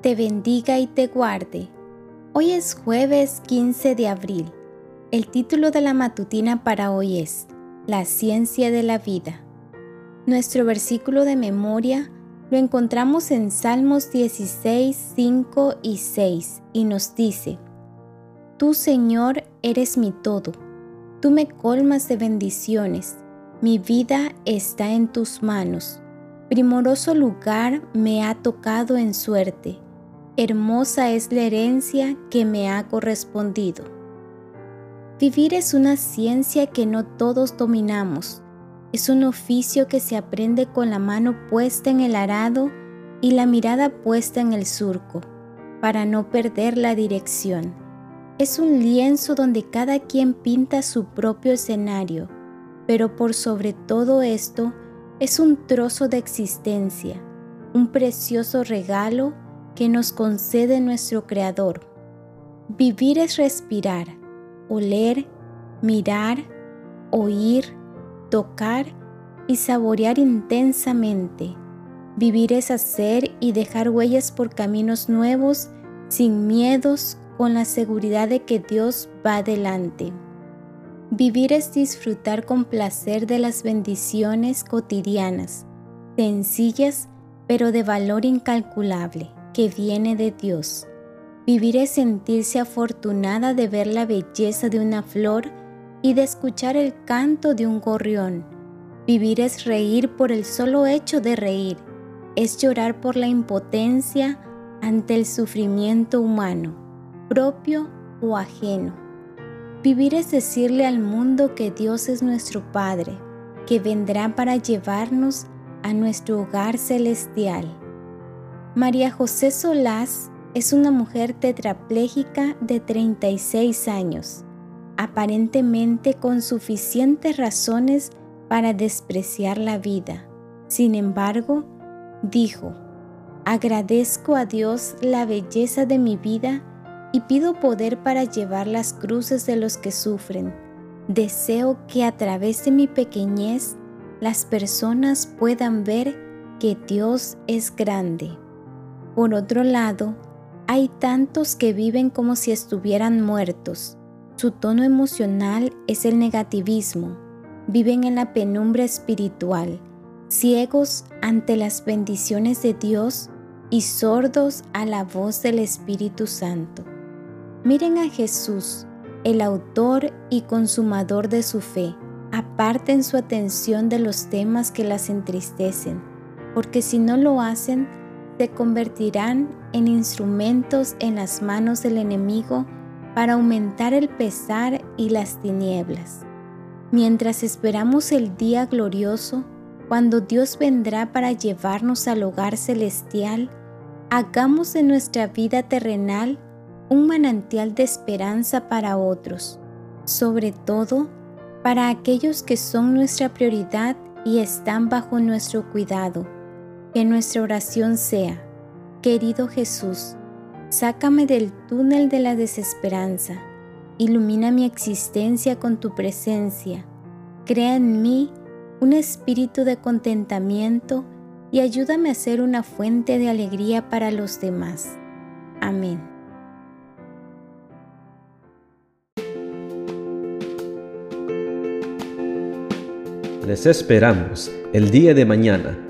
te bendiga y te guarde. Hoy es jueves 15 de abril. El título de la matutina para hoy es La ciencia de la vida. Nuestro versículo de memoria lo encontramos en Salmos 16, 5 y 6 y nos dice, Tú Señor eres mi todo, tú me colmas de bendiciones, mi vida está en tus manos, primoroso lugar me ha tocado en suerte, hermosa es la herencia que me ha correspondido. Vivir es una ciencia que no todos dominamos, es un oficio que se aprende con la mano puesta en el arado y la mirada puesta en el surco, para no perder la dirección. Es un lienzo donde cada quien pinta su propio escenario, pero por sobre todo esto es un trozo de existencia, un precioso regalo que nos concede nuestro Creador. Vivir es respirar, oler, mirar, oír, tocar y saborear intensamente. Vivir es hacer y dejar huellas por caminos nuevos, sin miedos, con la seguridad de que Dios va adelante. Vivir es disfrutar con placer de las bendiciones cotidianas, sencillas pero de valor incalculable, que viene de Dios. Vivir es sentirse afortunada de ver la belleza de una flor y de escuchar el canto de un gorrión. Vivir es reír por el solo hecho de reír, es llorar por la impotencia ante el sufrimiento humano, propio o ajeno. Vivir es decirle al mundo que Dios es nuestro Padre, que vendrá para llevarnos a nuestro hogar celestial. María José Solás es una mujer tetrapléjica de 36 años aparentemente con suficientes razones para despreciar la vida. Sin embargo, dijo, agradezco a Dios la belleza de mi vida y pido poder para llevar las cruces de los que sufren. Deseo que a través de mi pequeñez las personas puedan ver que Dios es grande. Por otro lado, hay tantos que viven como si estuvieran muertos su tono emocional es el negativismo. Viven en la penumbra espiritual, ciegos ante las bendiciones de Dios y sordos a la voz del Espíritu Santo. Miren a Jesús, el autor y consumador de su fe. Aparten su atención de los temas que las entristecen, porque si no lo hacen, se convertirán en instrumentos en las manos del enemigo para aumentar el pesar y las tinieblas. Mientras esperamos el día glorioso, cuando Dios vendrá para llevarnos al hogar celestial, hagamos de nuestra vida terrenal un manantial de esperanza para otros, sobre todo para aquellos que son nuestra prioridad y están bajo nuestro cuidado. Que nuestra oración sea, querido Jesús, Sácame del túnel de la desesperanza. Ilumina mi existencia con tu presencia. Crea en mí un espíritu de contentamiento y ayúdame a ser una fuente de alegría para los demás. Amén. Les esperamos el día de mañana